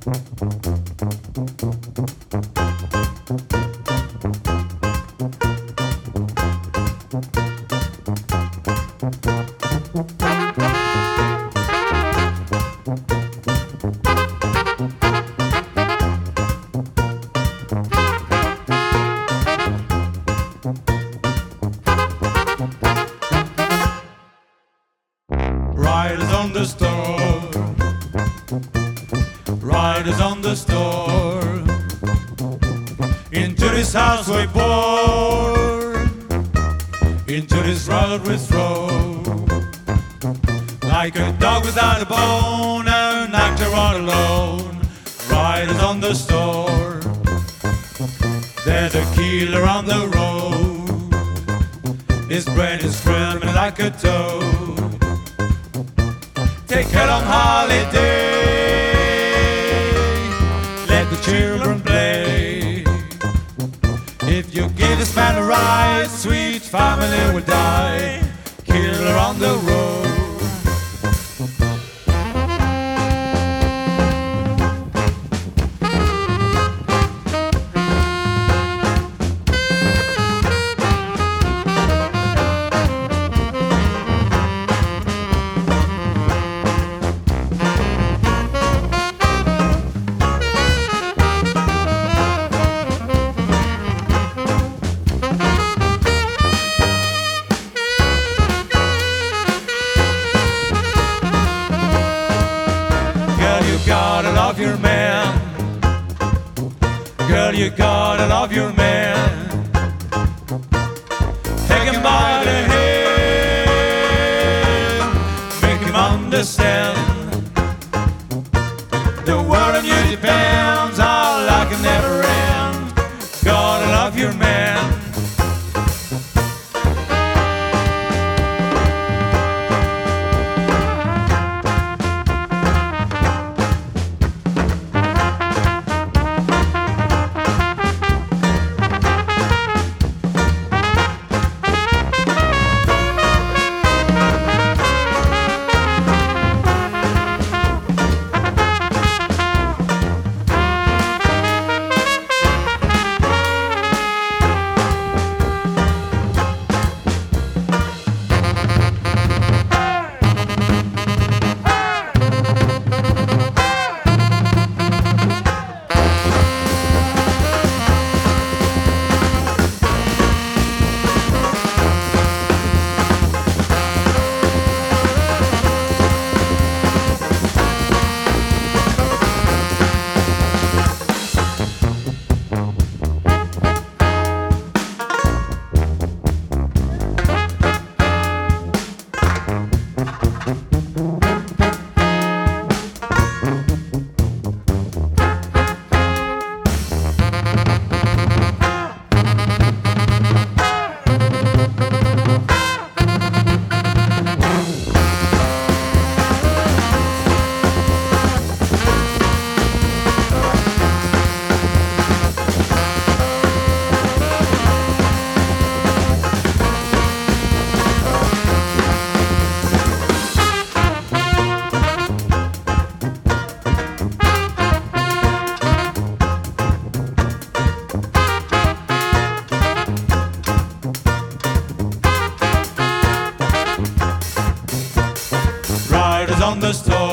Riders Riders on the storm. Into this house we pour. Into this road we throw. Like a dog without a bone, an actor all alone. Riders on the storm. there's a killer on the road. His brain is screaming like a toad take a long holiday. Ride, sweet family will die. Killer on the road. Your man. Girl, you gotta love your man. Take him by the hand, make him understand. The world on you depends, I can never end.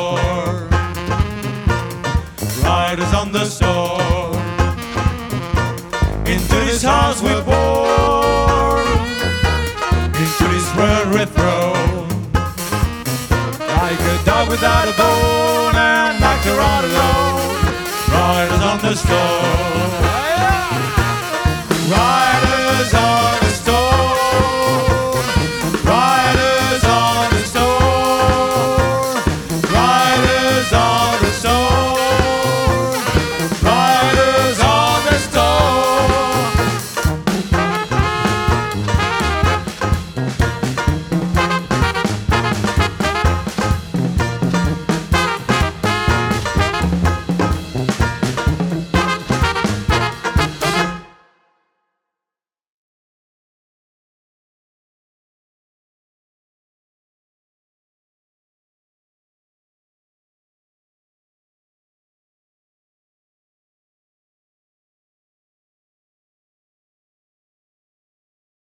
The store. Riders on the storm. Into this house we pour. Into this world we throw. Like a dog without a bone and actor all alone. Riders on the storm.